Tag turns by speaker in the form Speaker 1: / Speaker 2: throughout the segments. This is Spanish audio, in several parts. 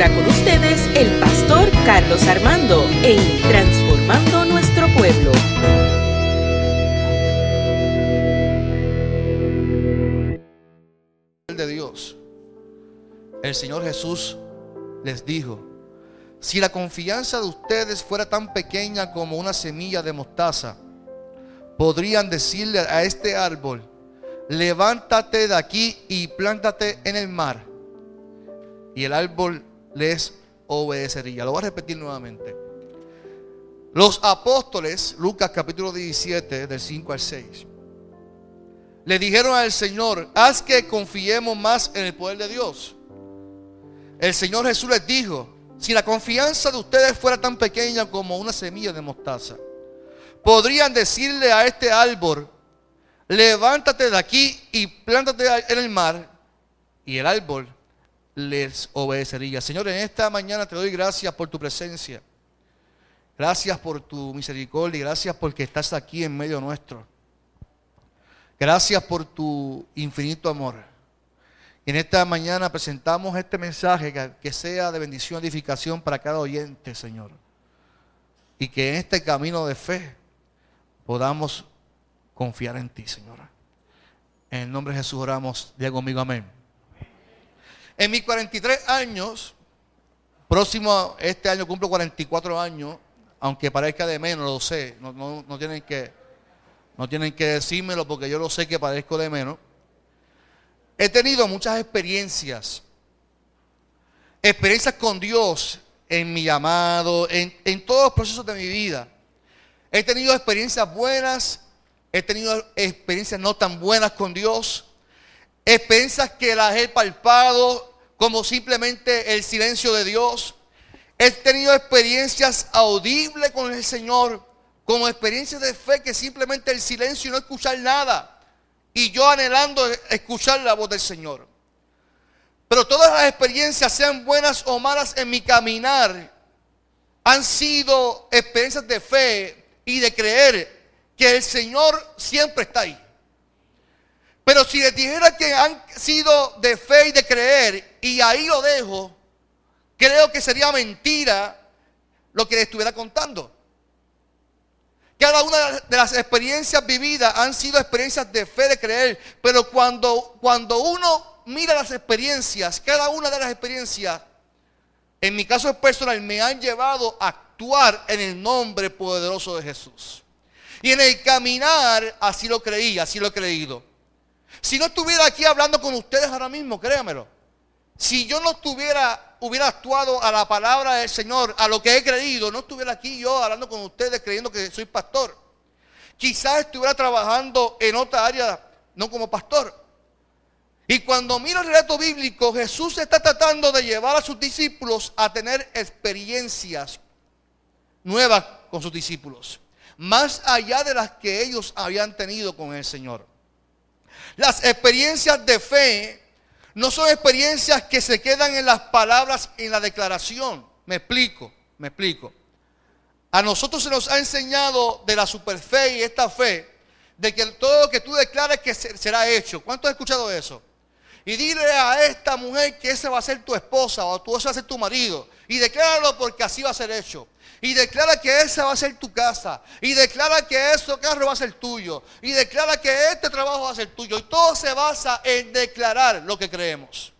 Speaker 1: ahora con ustedes el pastor Carlos Armando en Transformando Nuestro Pueblo.
Speaker 2: de Dios. El Señor Jesús les dijo, si la confianza de ustedes fuera tan pequeña como una semilla de mostaza, podrían decirle a este árbol, levántate de aquí y plántate en el mar. Y el árbol les obedecería. Lo voy a repetir nuevamente. Los apóstoles, Lucas capítulo 17, del 5 al 6, le dijeron al Señor, haz que confiemos más en el poder de Dios. El Señor Jesús les dijo, si la confianza de ustedes fuera tan pequeña como una semilla de mostaza, podrían decirle a este árbol, levántate de aquí y plántate en el mar, y el árbol les obedecería. Señor, en esta mañana te doy gracias por tu presencia. Gracias por tu misericordia gracias porque estás aquí en medio nuestro. Gracias por tu infinito amor. En esta mañana presentamos este mensaje que, que sea de bendición y edificación para cada oyente, Señor. Y que en este camino de fe podamos confiar en ti, Señora. En el nombre de Jesús oramos. Diga conmigo amén. En mis 43 años, próximo, este año cumplo 44 años, aunque parezca de menos, lo sé, no, tienen que, no tienen que decírmelo porque yo lo sé que parezco de menos. He tenido muchas experiencias, experiencias con Dios en mi llamado, en, en todos los procesos de mi vida. He tenido experiencias buenas, he tenido experiencias no tan buenas con Dios, experiencias que las he palpado como simplemente el silencio de Dios. He tenido experiencias audibles con el Señor, como experiencias de fe que simplemente el silencio y no escuchar nada. Y yo anhelando escuchar la voz del Señor. Pero todas las experiencias, sean buenas o malas en mi caminar, han sido experiencias de fe y de creer que el Señor siempre está ahí. Pero si les dijera que han sido de fe y de creer, y ahí lo dejo, creo que sería mentira lo que les estuviera contando. Cada una de las experiencias vividas han sido experiencias de fe, de creer. Pero cuando, cuando uno mira las experiencias, cada una de las experiencias, en mi caso personal, me han llevado a actuar en el nombre poderoso de Jesús. Y en el caminar, así lo creí, así lo he creído. Si no estuviera aquí hablando con ustedes ahora mismo, créanmelo. Si yo no estuviera, hubiera actuado a la palabra del Señor, a lo que he creído, no estuviera aquí yo hablando con ustedes creyendo que soy pastor. Quizás estuviera trabajando en otra área, no como pastor. Y cuando miro el relato bíblico, Jesús está tratando de llevar a sus discípulos a tener experiencias nuevas con sus discípulos, más allá de las que ellos habían tenido con el Señor. Las experiencias de fe no son experiencias que se quedan en las palabras, en la declaración. Me explico, me explico. A nosotros se nos ha enseñado de la superfe y esta fe, de que todo lo que tú declares que será hecho. ¿Cuántos han escuchado eso? Y dile a esta mujer que esa va a ser tu esposa o tú ese va a ser tu marido. Y decláralo porque así va a ser hecho. Y declara que esa va a ser tu casa. Y declara que ese carro va a ser tuyo. Y declara que este trabajo va a ser tuyo. Y todo se basa en declarar lo que creemos.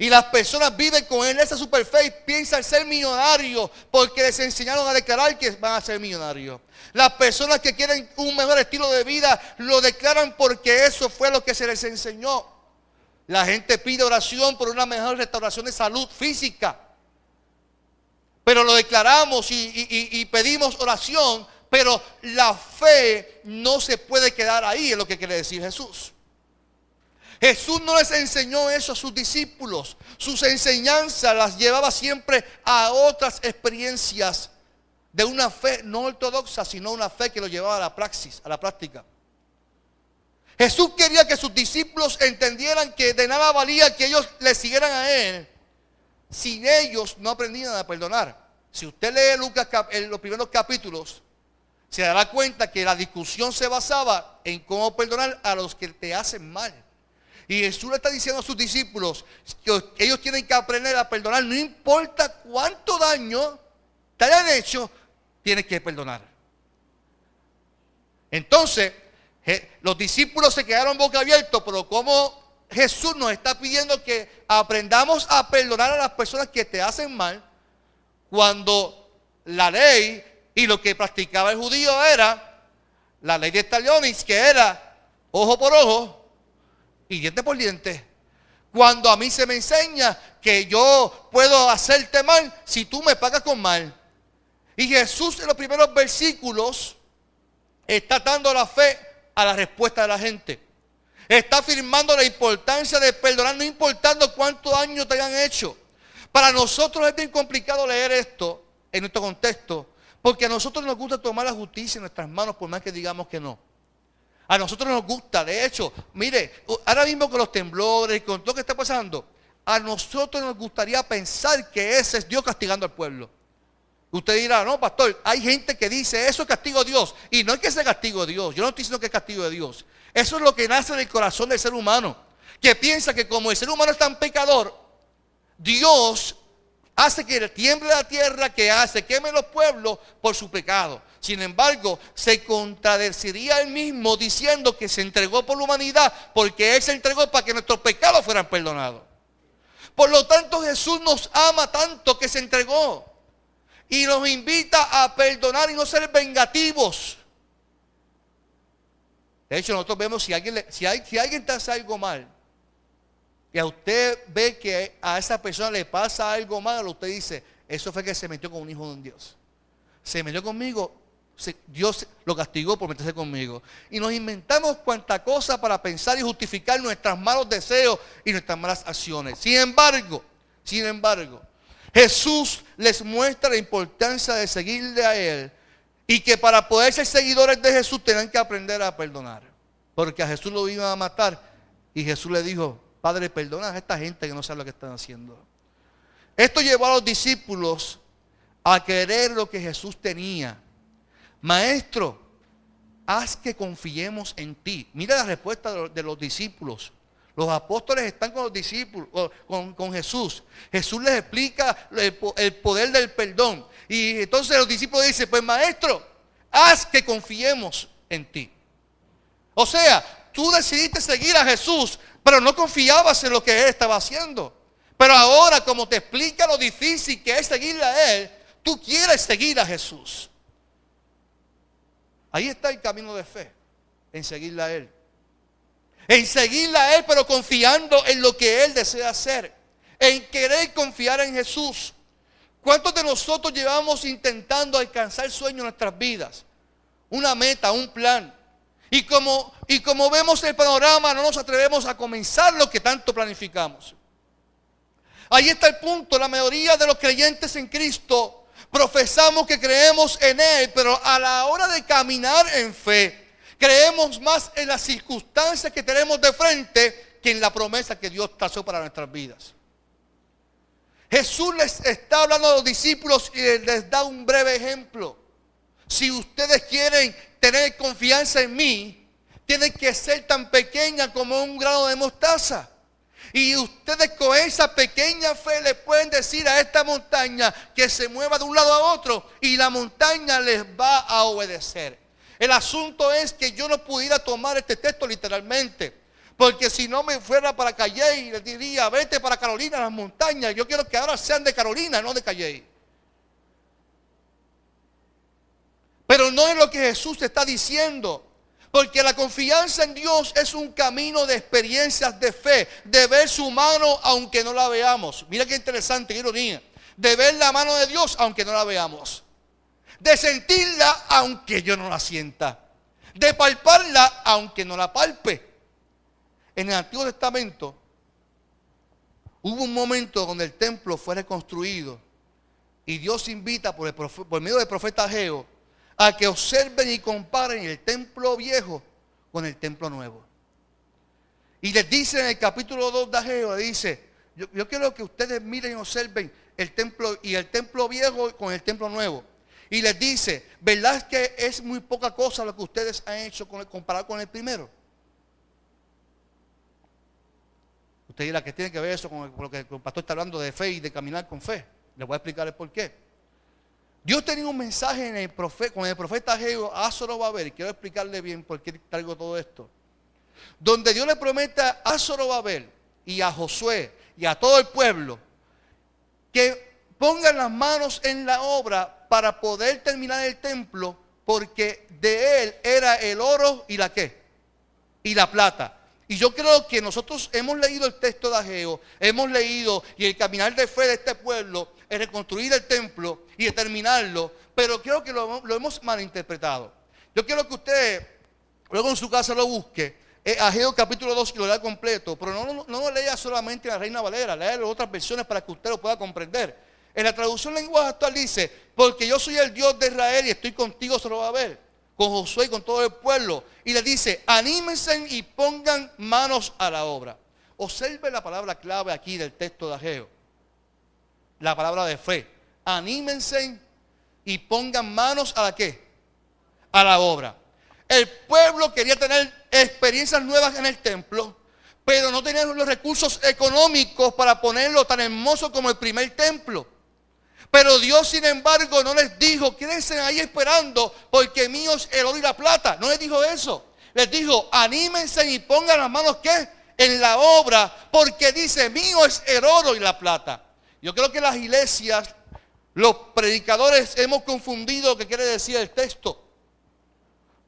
Speaker 2: Y las personas viven con él esa superfe y piensan ser millonarios porque les enseñaron a declarar que van a ser millonarios. Las personas que quieren un mejor estilo de vida lo declaran porque eso fue lo que se les enseñó. La gente pide oración por una mejor restauración de salud física. Pero lo declaramos y, pedimos oración, pero la fe no se puede quedar ahí, es lo que quiere decir Jesús. Jesús no les enseñó eso a sus discípulos. Sus enseñanzas las llevaba siempre a otras experiencias de una fe no ortodoxa, sino una fe que lo llevaba a la praxis, a la práctica. Jesús quería que sus discípulos entendieran que de nada valía que ellos le siguieran a Él si ellos no aprendían a perdonar. Si usted lee Lucas en los primeros capítulos, se dará cuenta que la discusión se basaba en cómo perdonar a los que te hacen mal. Y Jesús le está diciendo a sus discípulos que ellos tienen que aprender a perdonar. No importa cuánto daño te hayan hecho, tienes que perdonar. Entonces, los discípulos se quedaron boca abiertos, pero como Jesús nos está pidiendo que aprendamos a perdonar a las personas que te hacen mal, cuando la ley y lo que practicaba el judío era la ley de Talionis, que era ojo por ojo y diente por diente. Cuando a mí se me enseña que yo puedo hacerte mal si tú me pagas con mal. Y Jesús en los primeros versículos está dando la fe a la respuesta de la gente. Está afirmando la importancia de perdonar, no importando cuánto daño te hayan hecho. Para nosotros es bien complicado leer esto en nuestro contexto, porque a nosotros nos gusta tomar la justicia en nuestras manos, por más que digamos que no. A nosotros nos gusta, de hecho, mire, ahora mismo con los temblores, y con todo lo que está pasando, a nosotros nos gustaría pensar que ese es Dios castigando al pueblo. Usted dirá, no, pastor, hay gente que dice, eso es castigo de Dios. Y no es que sea castigo de Dios, yo no estoy diciendo que es castigo de Dios. Eso es lo que nace en el corazón del ser humano, que piensa que como el ser humano es tan pecador, Dios hace que tiemble la tierra, que hace, queme los pueblos por su pecado. Sin embargo, se contradeciría él mismo diciendo que se entregó por la humanidad porque Él se entregó para que nuestros pecados fueran perdonados. Por lo tanto, Jesús nos ama tanto que se entregó y nos invita a perdonar y no ser vengativos. De hecho, nosotros vemos si alguien, si, hay, alguien te hace algo mal y a usted ve que a esa persona le pasa algo malo, usted dice, eso fue que se metió con un hijo de un Dios. Se metió conmigo, Dios lo castigó por meterse conmigo. Y nos inventamos cuanta cosa para pensar y justificar nuestros malos deseos y nuestras malas acciones. Sin embargo, sin embargo, Jesús les muestra la importancia de seguirle a Él y que para poder ser seguidores de Jesús tienen que aprender a perdonar. Porque a Jesús lo iban a matar y Jesús le dijo, Padre, perdona a esta gente que no sabe lo que están haciendo. Esto llevó a los discípulos a querer lo que Jesús tenía. Maestro, haz que confiemos en ti. Mira la respuesta de los discípulos. Los apóstoles están con los discípulos, con, Jesús. Jesús les explica el, poder del perdón. Y entonces los discípulos dicen, pues maestro, haz que confiemos en ti. O sea, tú decidiste seguir a Jesús, pero no confiabas en lo que Él estaba haciendo. Pero ahora, como te explica lo difícil que es seguirle a Él, tú quieres seguir a Jesús. Ahí está el camino de fe, en seguirle a Él. En seguirle a Él, pero confiando en lo que Él desea hacer. En querer confiar en Jesús. ¿Cuántos de nosotros llevamos intentando alcanzar sueños en nuestras vidas? Una meta, un plan. Y como, y como vemos el panorama, no nos atrevemos a comenzar lo que tanto planificamos. Ahí está el punto. La mayoría de los creyentes en Cristo profesamos que creemos en Él, pero a la hora de caminar en fe, creemos más en las circunstancias que tenemos de frente que en la promesa que Dios trazó para nuestras vidas. Jesús les está hablando a los discípulos y les da un breve ejemplo. Si ustedes quieren tener confianza en mí, tienen que ser tan pequeña como un grano de mostaza. Y ustedes con esa pequeña fe le pueden decir a esta montaña que se mueva de un lado a otro y la montaña les va a obedecer. El asunto es que yo no pudiera tomar este texto literalmente. Porque si no me fuera para Calle, les diría, vete para Carolina, las montañas. Yo quiero que ahora sean de Carolina, no de Calle. Pero no es lo que Jesús está diciendo. Porque la confianza en Dios es un camino de experiencias de fe, de ver su mano aunque no la veamos. Mira qué interesante, qué ironía. De ver la mano de Dios aunque no la veamos. De sentirla aunque yo no la sienta. De palparla aunque no la palpe. En el Antiguo Testamento hubo un momento donde el templo fue reconstruido y Dios invita por, por medio del profeta Ageo a que observen y comparen el templo viejo con el templo nuevo. Y les dice en el capítulo 2 de Ageo, dice, yo, yo, quiero que ustedes miren y observen el templo y el templo viejo con el templo nuevo. Y les dice, ¿verdad que es muy poca cosa lo que ustedes han hecho comparado con el primero? Usted dirá que tiene que ver eso con lo que el pastor está hablando de fe y de caminar con fe. Le voy a explicar el por qué. Dios tenía un mensaje en el profeta, con el profeta Geo a Zorobabel, quiero explicarle bien por qué traigo todo esto. Donde Dios le promete a Zorobabel y a Josué y a todo el pueblo que pongan las manos en la obra para poder terminar el templo, porque de él era el oro y la qué? Y la plata. Y yo creo que nosotros hemos leído el texto de Ageo, hemos leído y el caminar de fe de este pueblo, es reconstruir el templo y terminarlo, pero creo que lo, hemos malinterpretado. Yo quiero que usted luego en su casa lo busque. Es Ageo capítulo 2 y lo lea completo, pero no, lo lea solamente en la Reina Valera, lea otras versiones para que usted lo pueda comprender. En la traducción lenguaje actual dice, porque yo soy el Dios de Israel y estoy contigo, se lo va a ver, con Josué y con todo el pueblo. Y le dice, anímense y pongan manos a la obra. Observe la palabra clave aquí del texto de Ageo la palabra de fe. Anímense y pongan manos a la qué? A la obra. El pueblo quería tener experiencias nuevas en el templo, pero no tenían los recursos económicos para ponerlo tan hermoso como el primer templo. Pero Dios, sin embargo, no les dijo, quédense ahí esperando, porque mío es el oro y la plata. No les dijo eso. Les dijo, anímense y pongan las manos, ¿qué? En la obra, porque dice, mío es el oro y la plata. Yo creo que las iglesias, los predicadores hemos confundido qué quiere decir el texto.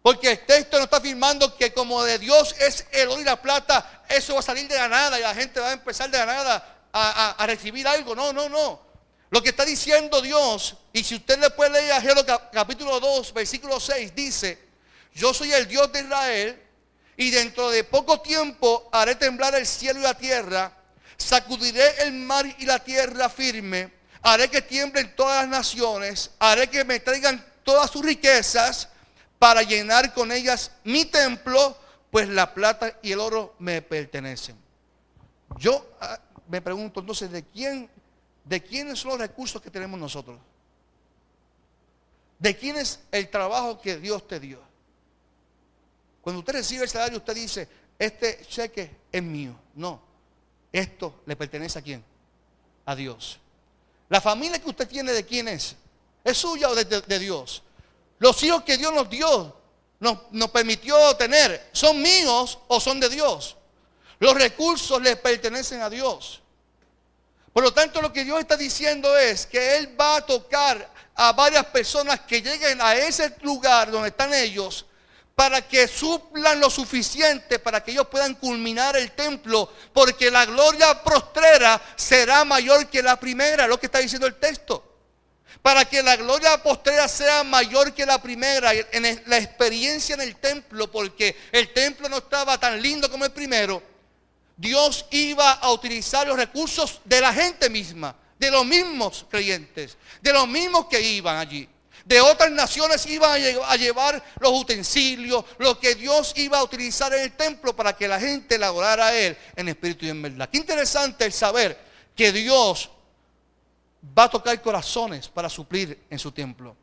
Speaker 2: Porque el texto no está afirmando que como de Dios es el oro y la plata, eso va a salir de la nada y la gente va a empezar de la nada a, recibir algo. No, no, no. Lo que está diciendo Dios, y si usted le puede leer a capítulo 2, versículo 6, dice, yo soy el Dios de Israel y dentro de poco tiempo haré temblar el cielo y la tierra sacudiré el mar y la tierra firme, haré que tiemblen todas las naciones, haré que me traigan todas sus riquezas para llenar con ellas mi templo, pues la plata y el oro me pertenecen. Yo ah, me pregunto entonces, ¿de quién, de quiénes son los recursos que tenemos nosotros? ¿De quién es el trabajo que Dios te dio? Cuando usted recibe el salario, usted dice, este cheque es mío. No. Esto le pertenece a quién? A Dios. La familia que usted tiene, ¿de quién es? ¿Es suya o de, Dios? Los hijos que Dios nos dio, nos, nos permitió tener, ¿son míos o son de Dios? Los recursos le pertenecen a Dios. Por lo tanto, lo que Dios está diciendo es que Él va a tocar a varias personas que lleguen a ese lugar donde están ellos para que suplan lo suficiente para que ellos puedan culminar el templo, porque la gloria postrera será mayor que la primera, lo que está diciendo el texto. Para que la gloria postrera sea mayor que la primera en la experiencia en el templo, porque el templo no estaba tan lindo como el primero. Dios iba a utilizar los recursos de la gente misma, de los mismos creyentes, de los mismos que iban allí de otras naciones iban a llevar los utensilios, lo que Dios iba a utilizar en el templo para que la gente adorara a Él en espíritu y en verdad. Qué interesante el saber que Dios va a tocar corazones para suplir en su templo.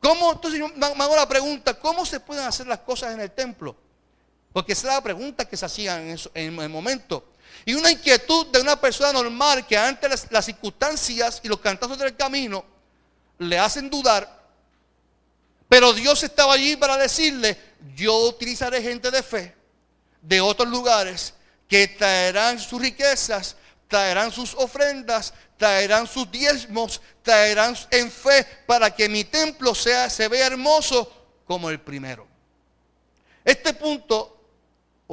Speaker 2: ¿Cómo? Entonces me hago la pregunta, ¿cómo se pueden hacer las cosas en el templo? Porque esa es la pregunta que se hacía en, el momento. Y una inquietud de una persona normal que ante las, las circunstancias y los cantazos del camino le hacen dudar, pero Dios estaba allí para decirle, yo utilizaré gente de fe de otros lugares que traerán sus riquezas, traerán sus ofrendas, traerán sus diezmos, traerán en fe para que mi templo sea, se vea hermoso como el primero. Este punto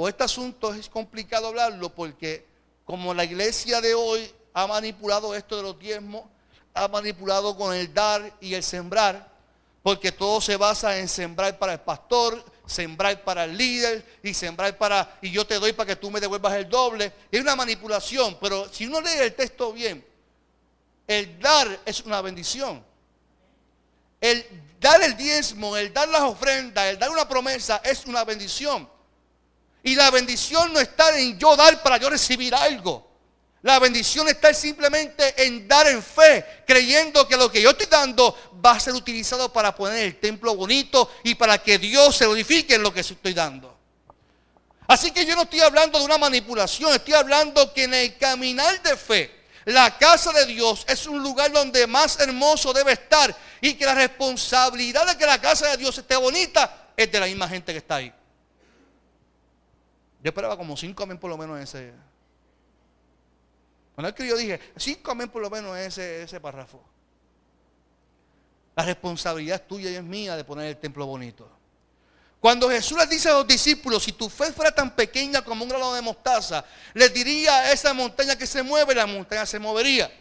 Speaker 2: o este asunto es complicado hablarlo porque como la iglesia de hoy ha manipulado esto de los diezmos, ha manipulado con el dar y el sembrar, porque todo se basa en sembrar para el pastor, sembrar para el líder y sembrar para, y yo te doy para que tú me devuelvas el doble. Es una manipulación, pero si uno lee el texto bien, el dar es una bendición. El dar el diezmo, el dar las ofrendas, el dar una promesa es una bendición. Y la bendición no está en yo dar para yo recibir algo. La bendición está simplemente en dar en fe, creyendo que lo que yo estoy dando va a ser utilizado para poner el templo bonito y para que Dios se glorifique en lo que estoy dando. Así que yo no estoy hablando de una manipulación, estoy hablando que en el caminar de fe, la casa de Dios es un lugar donde más hermoso debe estar y que la responsabilidad de que la casa de Dios esté bonita es de la misma gente que está ahí. Yo esperaba como cinco amén por lo menos en ese. Cuando que yo dije, cinco amén por lo menos en ese, ese párrafo. La responsabilidad es tuya y es mía de poner el templo bonito. Cuando Jesús les dice a los discípulos, si tu fe fuera tan pequeña como un grano de mostaza, les diría a esa montaña que se mueve, la montaña se movería.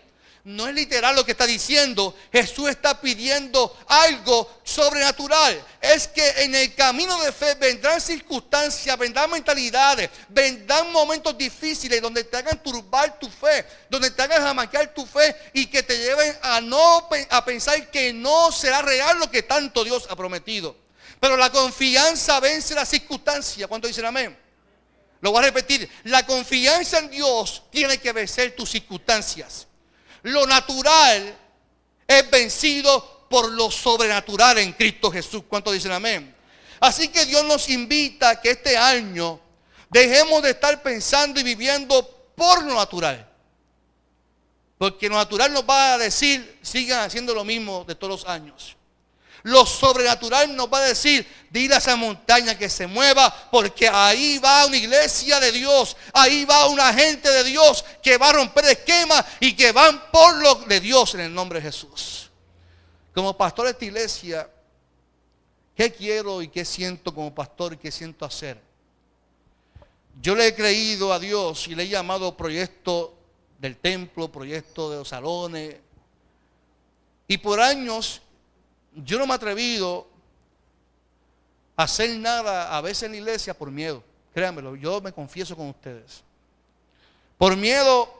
Speaker 2: No es literal lo que está diciendo. Jesús está pidiendo algo sobrenatural. Es que en el camino de fe vendrán circunstancias, vendrán mentalidades, vendrán momentos difíciles donde te hagan turbar tu fe, donde te hagan jamaquear tu fe y que te lleven a no a pensar que no será real lo que tanto Dios ha prometido. Pero la confianza vence la circunstancia. ¿Cuánto dicen amén? Lo voy a repetir. La confianza en Dios tiene que vencer tus circunstancias. Lo natural es vencido por lo sobrenatural en Cristo Jesús. ¿Cuánto dicen amén? Así que Dios nos invita a que este año dejemos de estar pensando y viviendo por lo natural. Porque lo natural nos va a decir, sigan haciendo lo mismo de todos los años. Lo sobrenatural nos va a decir, dile a esa montaña que se mueva, porque ahí va una iglesia de Dios, ahí va una gente de Dios que va a romper esquemas y que van por lo de Dios en el nombre de Jesús. Como pastor de esta iglesia, ¿qué quiero y qué siento como pastor y qué siento hacer? Yo le he creído a Dios y le he llamado proyecto del templo, proyecto de los salones. Y por años yo no me he atrevido a hacer nada a veces en la iglesia por miedo. Créanmelo, yo me confieso con ustedes. Por miedo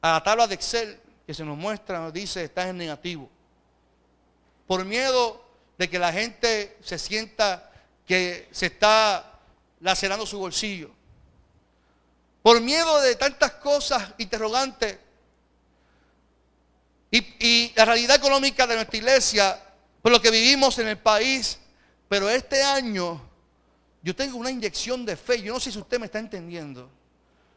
Speaker 2: a la tabla de Excel que se nos muestra, nos dice, está en negativo. Por miedo de que la gente se sienta que se está lacerando su bolsillo. Por miedo de tantas cosas interrogantes y, la realidad económica de nuestra iglesia, por lo que vivimos en el país. Pero este año yo tengo una inyección de fe. Yo no sé si usted me está entendiendo.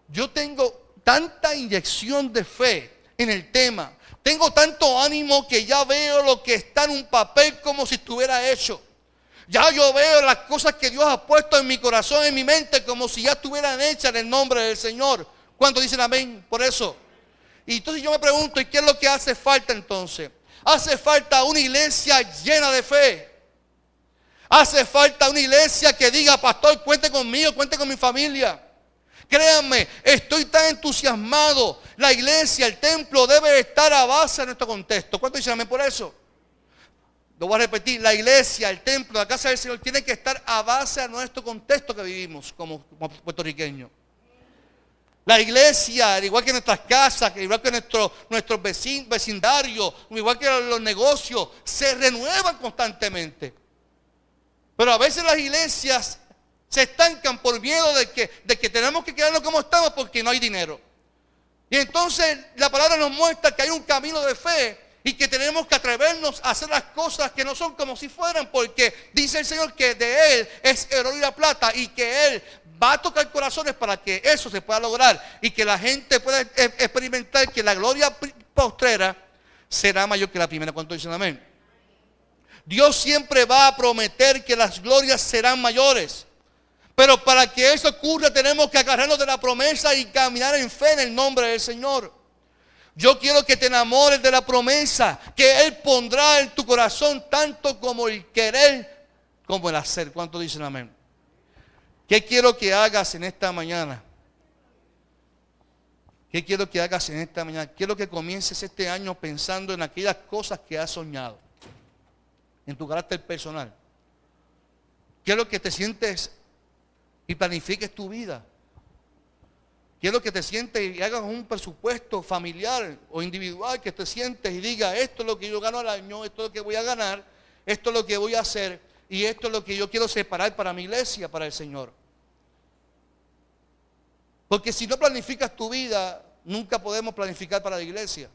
Speaker 2: Yo tengo tanta inyección de fe en el tema. Tengo tanto ánimo que ya veo lo que está en un papel como si estuviera hecho. Ya yo veo las cosas que Dios ha puesto en mi corazón, en mi mente, como si ya estuvieran hechas en el nombre del Señor. ¿Cuántos dicen amén por eso? Y entonces yo me pregunto, ¿y qué es lo que hace falta entonces? Hace falta una iglesia llena de fe. Hace falta una iglesia que diga, pastor, cuente conmigo, cuente con mi familia. Créanme, estoy tan entusiasmado. La iglesia, el templo debe estar a base de nuestro contexto. ¿Cuánto dicen por eso? Lo voy a repetir, la iglesia, el templo, la casa del Señor tiene que estar a base de nuestro contexto que vivimos como, como puertorriqueños. La iglesia, al igual que nuestras casas, igual que nuestro, nuestros vecindarios, igual que los negocios, se renuevan constantemente. Pero a veces las iglesias se estancan por miedo de que, de que tenemos que quedarnos como estamos porque no hay dinero. Y entonces la palabra nos muestra que hay un camino de fe y que tenemos que atrevernos a hacer las cosas que no son como si fueran, porque dice el Señor que de Él es el oro y la plata y que Él va a tocar corazones para que eso se pueda lograr y que la gente pueda e-, experimentar que la gloria postrera será mayor que la primera. ¿Cuánto dicen amén? Dios siempre va a prometer que las glorias serán mayores. Pero para que eso ocurra tenemos que agarrarnos de la promesa y caminar en fe en el nombre del Señor. Yo quiero que te enamores de la promesa que Él pondrá en tu corazón tanto como el querer como el hacer. ¿Cuánto dicen amén? ¿Qué quiero que hagas en esta mañana? ¿Qué quiero que hagas en esta mañana? Quiero que comiences este año pensando en aquellas cosas que has soñado, en tu carácter personal. Quiero que te sientes y planifiques tu vida. Quiero que te sientes y hagas un presupuesto familiar o individual, que te sientes y digas, esto es lo que yo gano al año, esto es lo que voy a ganar, esto es lo que voy a hacer y esto es lo que yo quiero separar para mi iglesia, para el Señor. Porque si no planificas tu vida, nunca podemos planificar para la iglesia.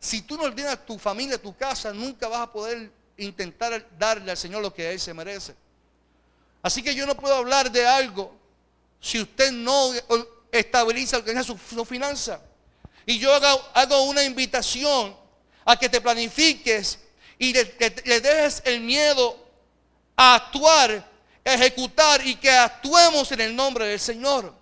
Speaker 2: Si tú no ordenas tu familia, tu casa, nunca vas a poder intentar darle al Señor lo que Él se merece. Así que yo no puedo hablar de algo si usted no estabiliza, organiza su, su finanza. Y yo hago, una invitación a que te planifiques y le, le dejes el miedo a actuar, ejecutar y que actuemos en el nombre del Señor.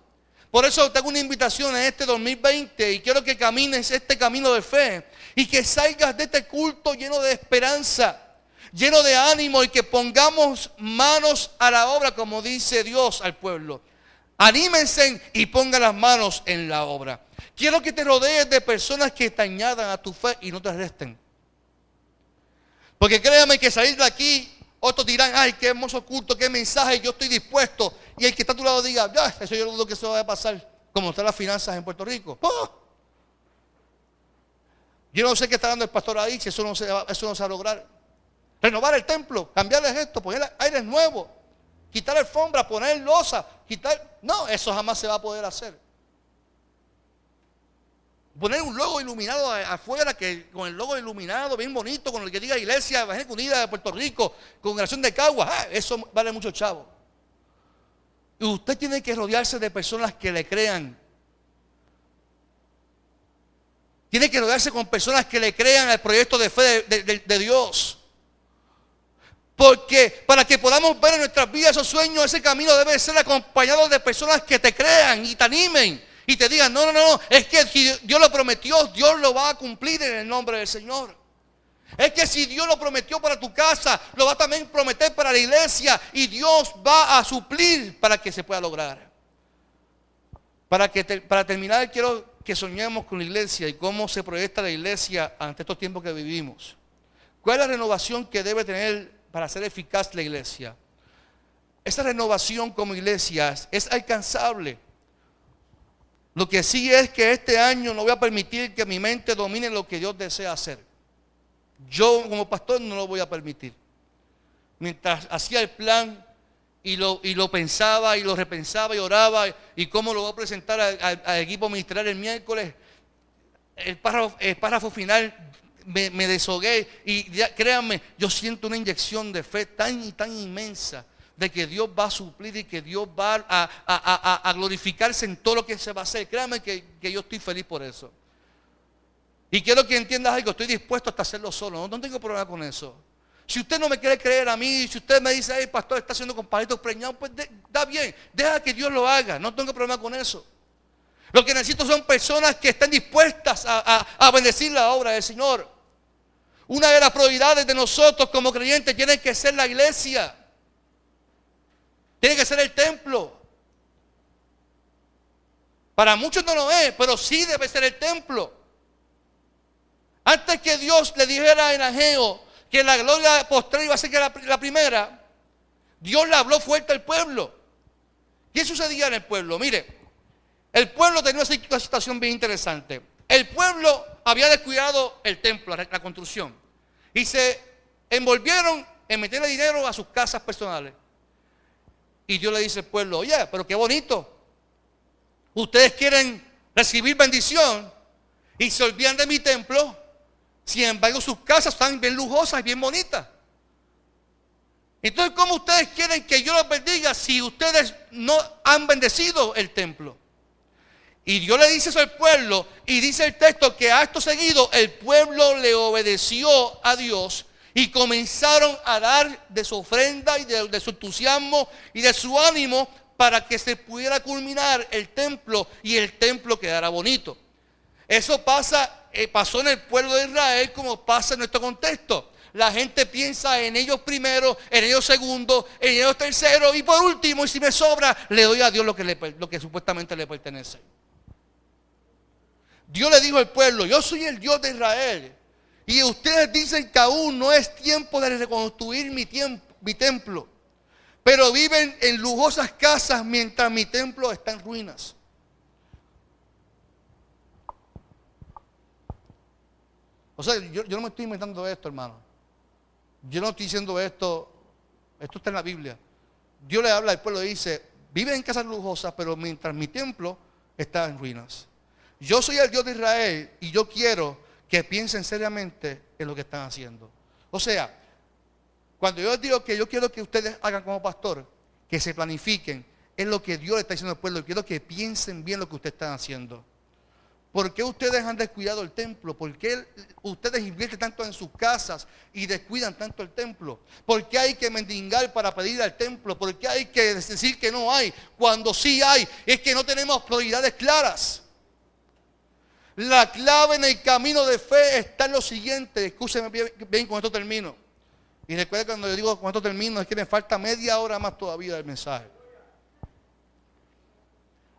Speaker 2: Por eso tengo una invitación en este 2020 y quiero que camines este camino de fe y que salgas de este culto lleno de esperanza, lleno de ánimo y que pongamos manos a la obra como dice Dios al pueblo. Anímense y pongan las manos en la obra. Quiero que te rodees de personas que te añadan a tu fe y no te resten. Porque créame que salir de aquí, otros dirán, ay, qué hermoso culto, qué mensaje, yo estoy dispuesto. Y el que está a tu lado diga, ya, eso yo dudo que eso vaya a pasar. Como están las finanzas en Puerto Rico. ¡Oh! Yo no sé qué está dando el pastor ahí, si eso no se, eso no se va a lograr. Renovar el templo, cambiarles esto, poner aires nuevos quitar alfombra, poner losa, quitar... No, eso jamás se va a poder hacer. Poner un logo iluminado afuera, que con el logo iluminado, bien bonito, con el que diga Iglesia Evangélica Unida de Puerto Rico, congregación de Caguas, ah, eso vale mucho chavo. Y usted tiene que rodearse de personas que le crean. Tiene que rodearse con personas que le crean al proyecto de fe de Dios. Porque para que podamos ver en nuestras vidas esos sueños, ese camino debe ser acompañado de personas que te crean y te animen y te digan, no, no, no, es que si Dios lo prometió, Dios lo va a cumplir en el nombre del Señor. Es que si Dios lo prometió para tu casa, lo va a también prometer para la iglesia y Dios va a suplir para que se pueda lograr. Para, que para terminar, quiero que soñemos con la iglesia y cómo se proyecta la iglesia ante estos tiempos que vivimos. ¿Cuál es la renovación que debe tener para ser eficaz la iglesia. Esa renovación como iglesia es alcanzable. Lo que sí es que este año no voy a permitir que mi mente domine lo que Dios desea hacer. Yo como pastor no lo voy a permitir. Mientras hacía el plan y lo, y lo pensaba y lo repensaba y oraba y cómo lo voy a presentar al, equipo ministerial el miércoles, el párrafo, el párrafo final me, deshogué y créanme, yo siento una inyección de fe tan y tan inmensa de que Dios va a suplir y que Dios va a, glorificarse en todo lo que se va a hacer. Créanme que, yo estoy feliz por eso. Y quiero que entiendas algo, estoy dispuesto hasta hacerlo solo, no, tengo problema con eso. Si usted no me quiere creer a mí, si usted me dice, el pastor está haciendo con palitos preñados, pues da bien, deja que Dios lo haga, no tengo problema con eso. Lo que necesito son personas que estén dispuestas a, bendecir la obra del Señor. Una de las prioridades de nosotros como creyentes tiene que ser la iglesia. Tiene que ser el templo. Para muchos no lo es, pero sí debe ser el templo. Antes que Dios le dijera a Enajeo que la gloria posterior iba a ser la, la primera, Dios le habló fuerte al pueblo. ¿Qué sucedía en el pueblo? Mire, el pueblo tenía una situación bien interesante. El pueblo había descuidado el templo, la construcción. Y se envolvieron en meterle dinero a sus casas personales. Y Dios le dice al pueblo, oye, pero qué bonito. Ustedes quieren recibir bendición y se olvidan de mi templo. Sin embargo, sus casas están bien lujosas y bien bonitas. Entonces, ¿cómo ustedes quieren que yo los bendiga si ustedes no han bendecido el templo? Y Dios le dice eso al pueblo y dice el texto que acto seguido el pueblo le obedeció a Dios y comenzaron a dar de su ofrenda y de, su entusiasmo y de su ánimo para que se pudiera culminar el templo y el templo quedara bonito. Eso pasa, eh, pasó en el pueblo de Israel como pasa en nuestro contexto. La gente piensa en ellos primero, en ellos segundo, en ellos tercero y por último, y si me sobra, le doy a Dios lo que, lo que supuestamente le pertenece. Dios le dijo al pueblo, yo soy el Dios de Israel. Y ustedes dicen que aún no es tiempo de reconstruir mi, templo. Pero viven en lujosas casas mientras mi templo está en ruinas. O sea, yo, yo, no me estoy inventando esto, hermano. Yo no estoy diciendo esto. Esto está en la Biblia. Dios le habla al pueblo y dice, viven en casas lujosas, pero mientras mi templo está en ruinas. Yo soy el Dios de Israel y yo quiero que piensen seriamente en lo que están haciendo. O sea, cuando yo digo que yo quiero que ustedes hagan como pastor, que se planifiquen, es lo que Dios le está diciendo al pueblo. Quiero que piensen bien lo que ustedes están haciendo. ¿Por qué ustedes han descuidado el templo? ¿Por qué ustedes invierten tanto en sus casas y descuidan tanto el templo? ¿Por qué hay que mendigar para pedir al templo? ¿Por qué hay que decir que no hay cuando sí hay? Es que no tenemos prioridades claras. La clave en el camino de fe está en lo siguiente. Escúcheme bien, con esto termino. Y recuerden cuando yo digo con esto termino es que me falta media hora más todavía del mensaje.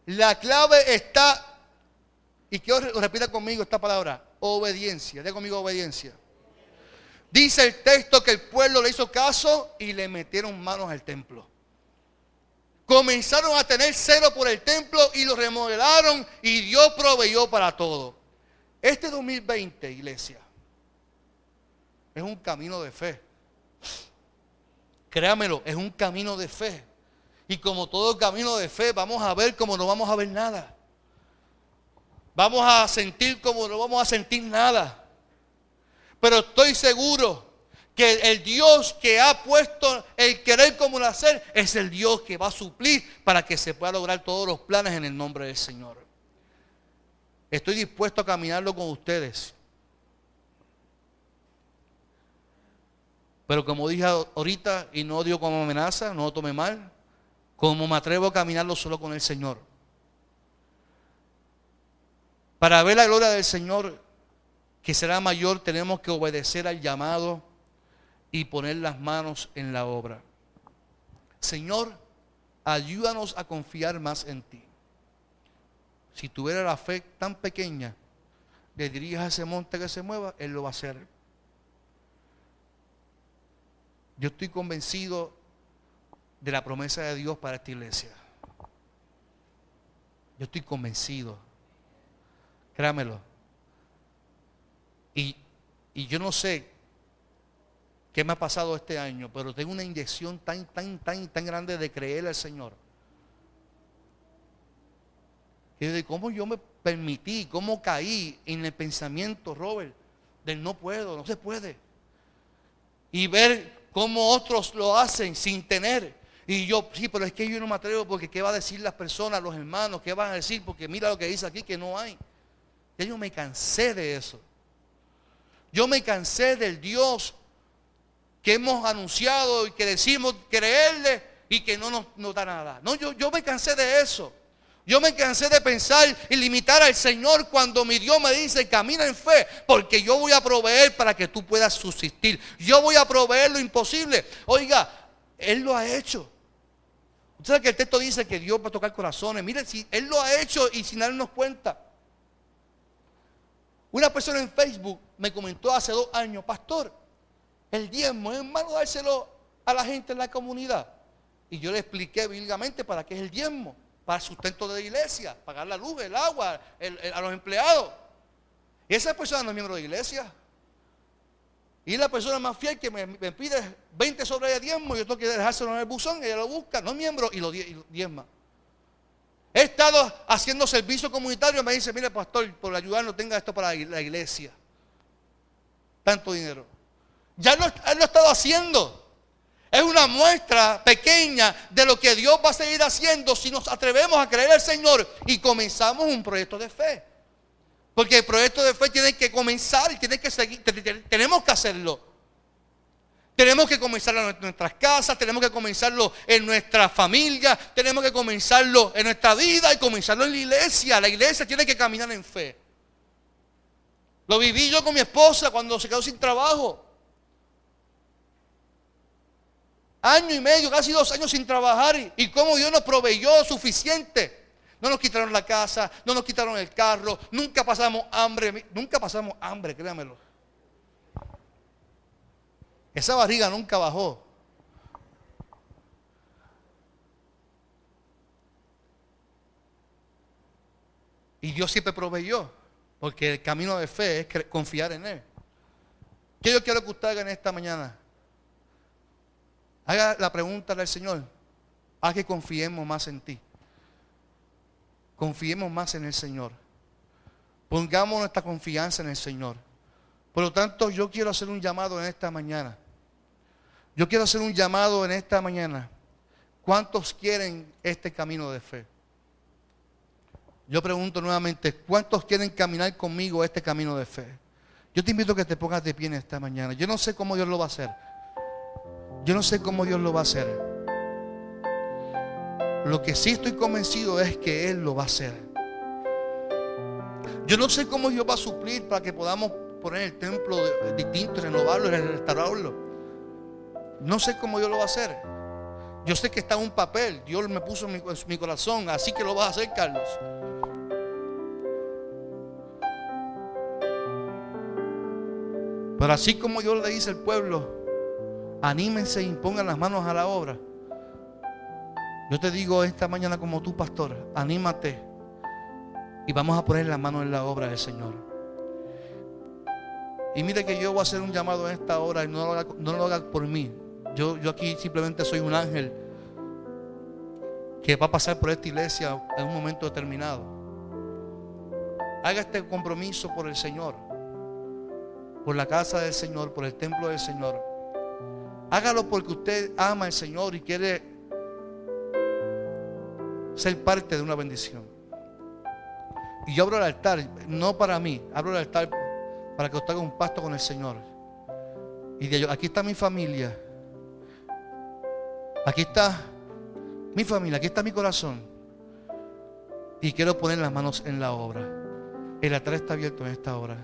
Speaker 2: La clave está y quiero repita conmigo esta palabra, obediencia. Diga conmigo obediencia. Dice el texto que el pueblo le hizo caso y le metieron manos al templo. Comenzaron a tener cero por el templo y lo remodelaron y Dios proveyó para todo. Este 2020, iglesia, es un camino de fe. Créamelo, es un camino de fe. Y como todo camino de fe, vamos a ver como no vamos a ver nada. Vamos a sentir como no vamos a sentir nada. Pero estoy seguro que el Dios que ha puesto el querer como el hacer es el Dios que va a suplir para que se pueda lograr todos los planes en el nombre del Señor. Estoy dispuesto a caminarlo con ustedes. Pero como dije ahorita, y no digo como amenaza, no lo tome mal, como me atrevo a caminarlo solo con el Señor. Para ver la gloria del Señor que será mayor, tenemos que obedecer al llamado y poner las manos en la obra. Señor, ayúdanos a confiar más en ti. Si tuviera la fe tan pequeña, le dirías a ese monte que se mueva, Él lo va a hacer. Yo estoy convencido de la promesa de Dios para esta iglesia. Yo estoy convencido. Créamelo. Y, y yo no sé qué me ha pasado este año, pero tengo una inyección tan, tan, tan, tan grande de creer al Señor. Y de cómo yo me permití, cómo caí en el pensamiento, Robert, del no puedo, no se puede. Y ver cómo otros lo hacen sin tener. Y yo, sí, pero es que yo no me atrevo porque qué va a decir las personas, los hermanos, qué van a decir, porque mira lo que dice aquí que no hay. Ya yo me cansé de eso. Yo me cansé del Dios que hemos anunciado y que decimos creerle y que no nos, da nada. No, yo, yo me cansé de eso. Yo me cansé de pensar y limitar al Señor cuando mi Dios me dice, camina en fe, porque yo voy a proveer para que tú puedas subsistir. Yo voy a proveer lo imposible. Oiga, Él lo ha hecho. Usted sabe que el texto dice que Dios va a tocar corazones. Mire, si Él lo ha hecho y sin darnos cuenta. Una persona en Facebook me comentó hace dos años, pastor, el diezmo es malo dárselo a la gente en la comunidad. Y yo le expliqué bíblicamente para qué es el diezmo, para el sustento de la iglesia, pagar la luz, el agua, a los empleados. Y esa persona no es miembro de la iglesia. Y la persona más fiel que me, pide 20 sobre el diezmo, yo tengo que dejárselo en el buzón, ella lo busca, no es miembro, y lo diezma. He estado haciendo servicio comunitario. Me dice, mire pastor, por ayudarnos tenga esto para la iglesia. Tanto dinero. Ya lo, él lo ha estado haciendo. Es una muestra pequeña de lo que Dios va a seguir haciendo si nos atrevemos a creer al Señor y comenzamos un proyecto de fe. Porque el proyecto de fe tiene que comenzar y tiene que seguir, tenemos que hacerlo. Tenemos que comenzarlo en nuestras casas, tenemos que comenzarlo en nuestra familia, tenemos que comenzarlo en nuestra vida y comenzarlo en la iglesia. La iglesia tiene que caminar en fe. Lo viví yo con mi esposa cuando se quedó sin trabajo. Año y medio, casi dos años sin trabajar y, y cómo Dios nos proveyó suficiente. No nos quitaron la casa, no nos quitaron el carro, nunca pasamos hambre, nunca pasamos hambre, créamelo. Esa barriga nunca bajó. Y Dios siempre proveyó, porque el camino de fe es confiar en Él. ¿Qué yo quiero que usted haga en esta mañana? Haga la pregunta del Señor. Haz que confiemos más en ti. Confiemos más en el Señor. Pongamos nuestra confianza en el Señor. Por lo tanto, yo quiero hacer un llamado en esta mañana. Yo quiero hacer un llamado en esta mañana ¿Cuántos quieren este camino de fe? Yo pregunto nuevamente, ¿cuántos quieren caminar conmigo este camino de fe? Yo te invito a que te pongas de pie en esta mañana. Yo no sé cómo Dios lo va a hacer. Yo no sé cómo Dios lo va a hacer. Lo que sí estoy convencido es que Él lo va a hacer. Yo no sé cómo Dios va a suplir para que podamos poner el templo distinto, renovarlo, restaurarlo. No sé cómo Dios lo va a hacer. Yo sé que está en un papel. Dios me puso en mi, corazón. Así que lo vas a hacer, Carlos. Pero así como Dios le dice al pueblo, anímense e impongan las manos a la obra. Yo te digo esta mañana como tu pastor, anímate y vamos a poner las manos en la obra del Señor. Y mire que yo voy a hacer un llamado en esta hora y no lo haga, no lo haga por mí. Yo, yo aquí simplemente soy un ángel que va a pasar por esta iglesia en un momento determinado. Haga este compromiso por el Señor, por la casa del Señor, por el templo del Señor. Hágalo porque usted ama al Señor y quiere ser parte de una bendición. Y yo abro el altar, no para mí, abro el altar para que usted haga un pacto con el Señor. Y de aquí está mi familia. Aquí está mi familia, aquí está mi corazón. Y quiero poner las manos en la obra. El altar está abierto en esta hora.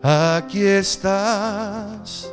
Speaker 2: Aquí estás.